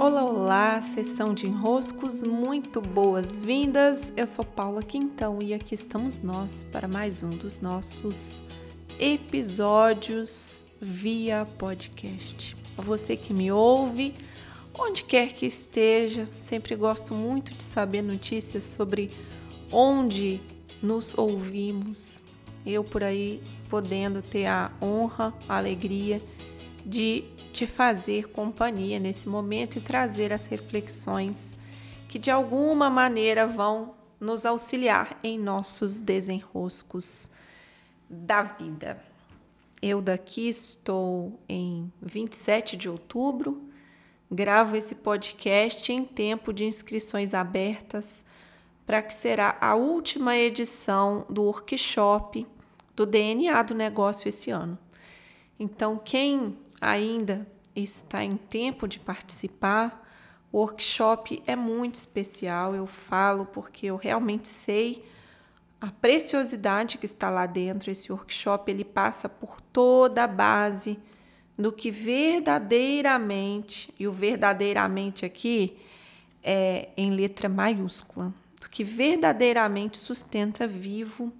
Olá, olá, sessão de enroscos, muito boas-vindas. Eu sou Paula Quintão e aqui estamos nós para mais um dos nossos episódios via podcast. A você que me ouve, onde quer que esteja, sempre gosto muito de saber notícias sobre onde nos ouvimos. Eu por aí podendo ter a honra, a alegria de te fazer companhia nesse momento e trazer as reflexões que de alguma maneira vão nos auxiliar em nossos desenroscos da vida. Eu daqui estou em 27 de outubro, gravo esse podcast em tempo de inscrições abertas para que será a última edição do workshop do DNA do negócio esse ano. Então, quem ainda está em tempo de participar, o workshop é muito especial. Eu falo porque eu realmente sei a preciosidade que está lá dentro. Esse workshop ele passa por toda a base do que verdadeiramente, e o verdadeiramente aqui é em letra maiúscula, do que verdadeiramente sustenta vivo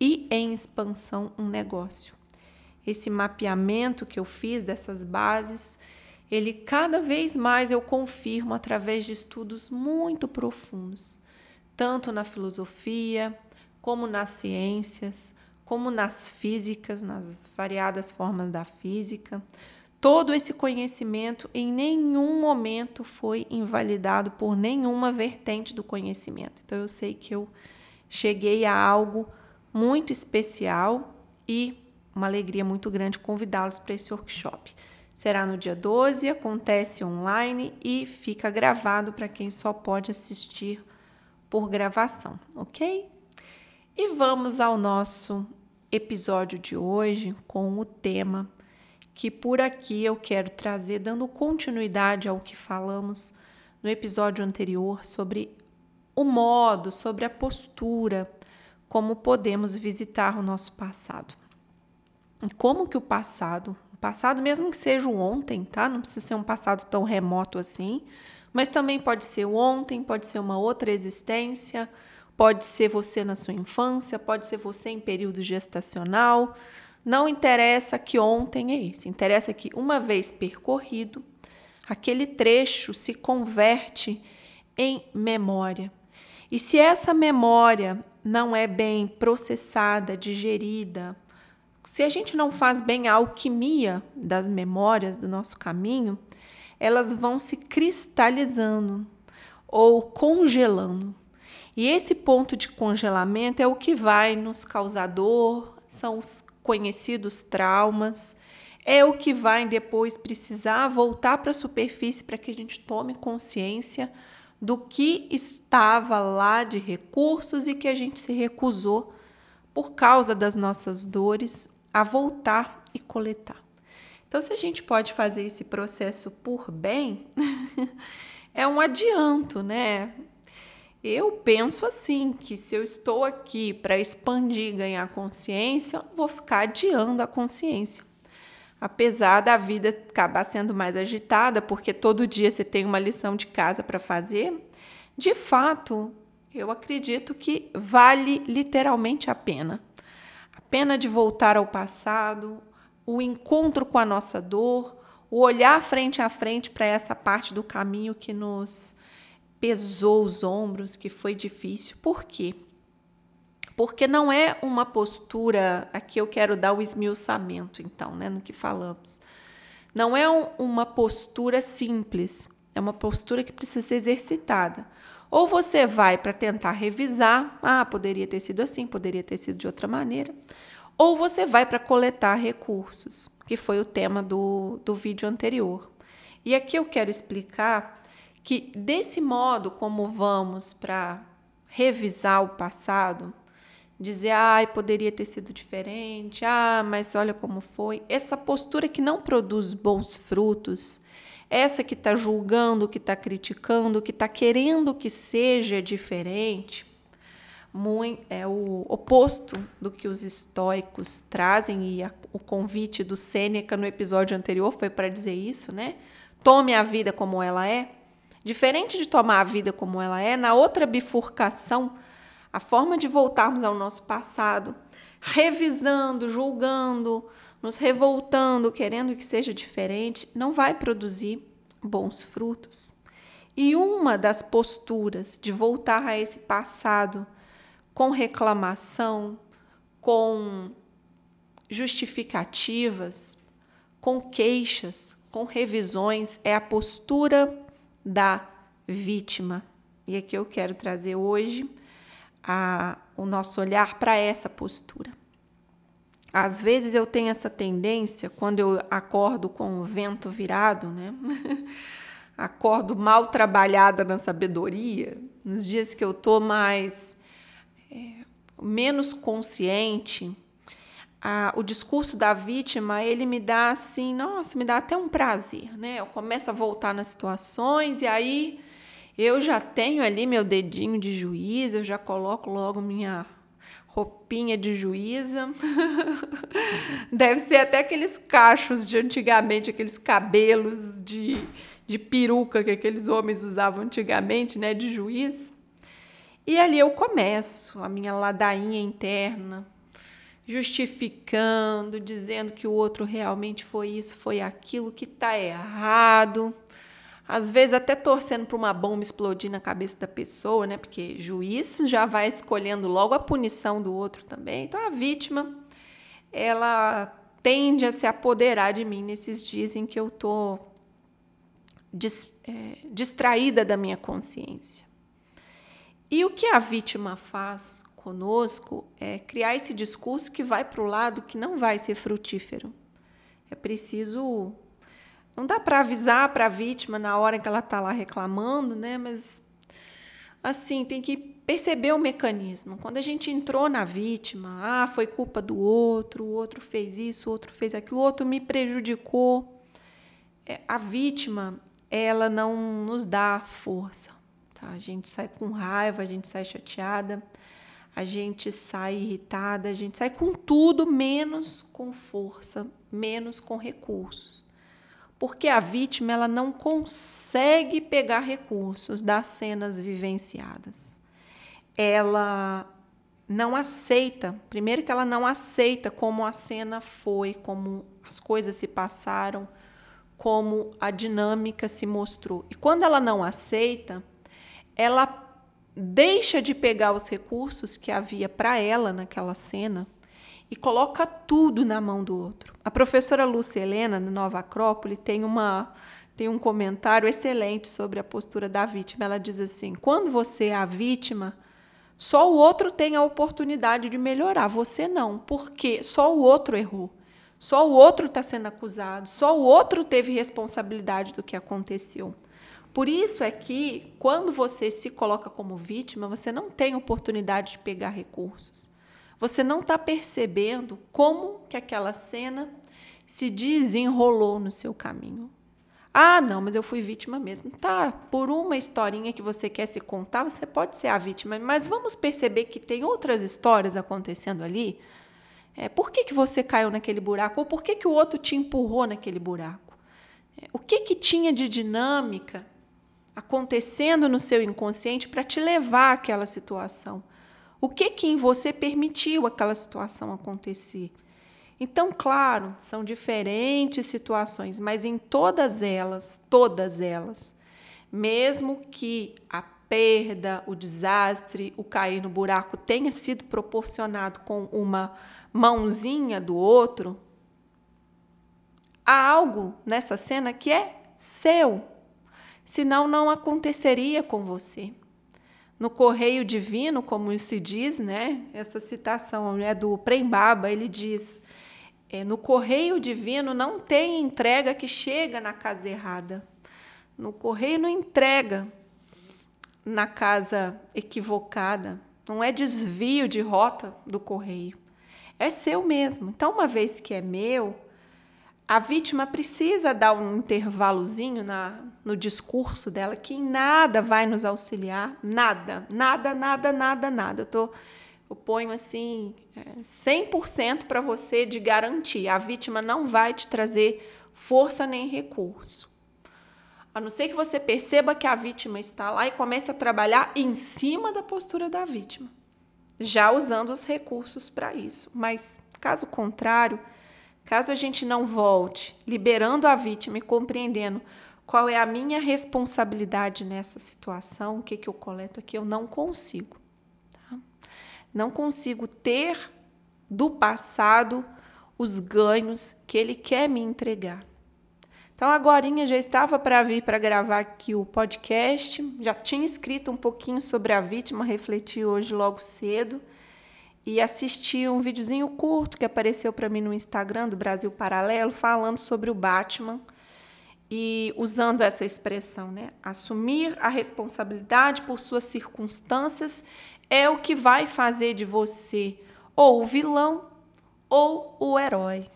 e em expansão um negócio esse mapeamento que eu fiz dessas bases, ele cada vez mais eu confirmo através de estudos muito profundos, tanto na filosofia, como nas ciências, como nas físicas, nas variadas formas da física. Todo esse conhecimento em nenhum momento foi invalidado por nenhuma vertente do conhecimento. Então eu sei que eu cheguei a algo muito especial e uma alegria muito grande convidá-los para esse workshop. Será no dia 12, acontece online e fica gravado para quem só pode assistir por gravação, ok? E vamos ao nosso episódio de hoje com o tema que por aqui eu quero trazer, dando continuidade ao que falamos no episódio anterior sobre o modo, sobre a postura, como podemos visitar o nosso passado como que o passado, o passado mesmo que seja o ontem, tá? Não precisa ser um passado tão remoto assim, mas também pode ser o ontem, pode ser uma outra existência, pode ser você na sua infância, pode ser você em período gestacional. Não interessa que ontem é esse, interessa que uma vez percorrido, aquele trecho se converte em memória. E se essa memória não é bem processada, digerida, se a gente não faz bem a alquimia das memórias do nosso caminho, elas vão se cristalizando ou congelando. E esse ponto de congelamento é o que vai nos causar dor, são os conhecidos traumas, é o que vai depois precisar voltar para a superfície para que a gente tome consciência do que estava lá de recursos e que a gente se recusou por causa das nossas dores a voltar e coletar. Então, se a gente pode fazer esse processo por bem, é um adianto, né? Eu penso assim, que se eu estou aqui para expandir, ganhar consciência, vou ficar adiando a consciência. Apesar da vida acabar sendo mais agitada, porque todo dia você tem uma lição de casa para fazer, de fato, eu acredito que vale literalmente a pena pena de voltar ao passado, o encontro com a nossa dor, o olhar frente a frente para essa parte do caminho que nos pesou os ombros, que foi difícil. Por quê? Porque não é uma postura, aqui eu quero dar o esmiuçamento, então, né, no que falamos. Não é um, uma postura simples, é uma postura que precisa ser exercitada. Ou você vai para tentar revisar, ah, poderia ter sido assim, poderia ter sido de outra maneira. Ou você vai para coletar recursos, que foi o tema do, do vídeo anterior. E aqui eu quero explicar que, desse modo, como vamos para revisar o passado, dizer, ai, poderia ter sido diferente, ah, mas olha como foi. Essa postura que não produz bons frutos, essa que está julgando, que está criticando, que está querendo que seja diferente, muito, é o oposto do que os estoicos trazem, e a, o convite do Sêneca no episódio anterior foi para dizer isso, né? tome a vida como ela é, diferente de tomar a vida como ela é, na outra bifurcação, a forma de voltarmos ao nosso passado, revisando, julgando, nos revoltando, querendo que seja diferente, não vai produzir bons frutos. E uma das posturas de voltar a esse passado com reclamação, com justificativas, com queixas, com revisões, é a postura da vítima. E aqui eu quero trazer hoje a, o nosso olhar para essa postura. Às vezes eu tenho essa tendência, quando eu acordo com o vento virado, né? acordo mal trabalhada na sabedoria, nos dias que eu tô mais é, menos consciente, a, o discurso da vítima ele me dá assim, nossa, me dá até um prazer, né? Eu começo a voltar nas situações e aí eu já tenho ali meu dedinho de juiz, eu já coloco logo minha roupinha de juíza. Deve ser até aqueles cachos de antigamente, aqueles cabelos de, de peruca que aqueles homens usavam antigamente, né, de juiz. E ali eu começo a minha ladainha interna, justificando, dizendo que o outro realmente foi isso, foi aquilo que está errado às vezes até torcendo para uma bomba explodir na cabeça da pessoa, né? Porque juiz já vai escolhendo logo a punição do outro também. Então a vítima, ela tende a se apoderar de mim nesses dias em que eu tô dis, é, distraída da minha consciência. E o que a vítima faz conosco é criar esse discurso que vai para o lado que não vai ser frutífero. É preciso não dá para avisar para a vítima na hora que ela está lá reclamando, né? Mas assim, tem que perceber o mecanismo. Quando a gente entrou na vítima, ah, foi culpa do outro, o outro fez isso, o outro fez aquilo, o outro me prejudicou. É, a vítima, ela não nos dá força. Tá? A gente sai com raiva, a gente sai chateada, a gente sai irritada, a gente sai com tudo menos com força, menos com recursos porque a vítima ela não consegue pegar recursos das cenas vivenciadas. Ela não aceita, primeiro que ela não aceita como a cena foi, como as coisas se passaram, como a dinâmica se mostrou. E quando ela não aceita, ela deixa de pegar os recursos que havia para ela naquela cena e coloca tudo na mão do outro. A professora Lúcia Helena, no Nova Acrópole, tem uma tem um comentário excelente sobre a postura da vítima. Ela diz assim: quando você é a vítima, só o outro tem a oportunidade de melhorar, você não, porque só o outro errou. Só o outro está sendo acusado, só o outro teve responsabilidade do que aconteceu. Por isso é que, quando você se coloca como vítima, você não tem oportunidade de pegar recursos. Você não está percebendo como que aquela cena se desenrolou no seu caminho. Ah, não, mas eu fui vítima mesmo. Tá, por uma historinha que você quer se contar, você pode ser a vítima, mas vamos perceber que tem outras histórias acontecendo ali. É, por que, que você caiu naquele buraco? Ou por que, que o outro te empurrou naquele buraco? É, o que, que tinha de dinâmica acontecendo no seu inconsciente para te levar àquela situação? O que que em você permitiu aquela situação acontecer? Então, claro, são diferentes situações, mas em todas elas, todas elas, mesmo que a perda, o desastre, o cair no buraco tenha sido proporcionado com uma mãozinha do outro, há algo nessa cena que é seu, senão não aconteceria com você no correio divino, como se diz, né? Essa citação é do Prembaba, ele diz: é, no correio divino não tem entrega que chega na casa errada. No correio não entrega na casa equivocada. Não é desvio de rota do correio. É seu mesmo. Então, uma vez que é meu, a vítima precisa dar um intervalozinho na, no discurso dela que em nada vai nos auxiliar, nada, nada, nada, nada, nada. Eu, tô, eu ponho assim 100% para você de garantir. A vítima não vai te trazer força nem recurso. A não ser que você perceba que a vítima está lá e comece a trabalhar em cima da postura da vítima, já usando os recursos para isso. Mas, caso contrário, caso a gente não volte liberando a vítima e compreendendo qual é a minha responsabilidade nessa situação, o que, que eu coleto aqui, eu não consigo. Tá? Não consigo ter do passado os ganhos que ele quer me entregar. Então, agora já estava para vir para gravar aqui o podcast, já tinha escrito um pouquinho sobre a vítima, refleti hoje logo cedo e assisti um videozinho curto que apareceu para mim no Instagram do Brasil Paralelo falando sobre o Batman e usando essa expressão, né? Assumir a responsabilidade por suas circunstâncias é o que vai fazer de você ou o vilão ou o herói.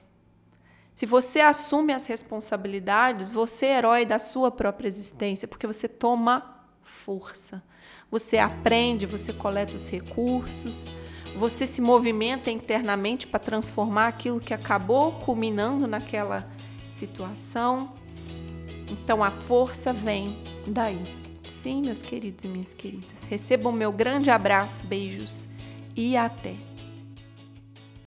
Se você assume as responsabilidades, você é herói da sua própria existência, porque você toma força. Você aprende, você coleta os recursos, você se movimenta internamente para transformar aquilo que acabou culminando naquela situação. Então a força vem daí. Sim, meus queridos e minhas queridas. Recebam meu grande abraço, beijos e até.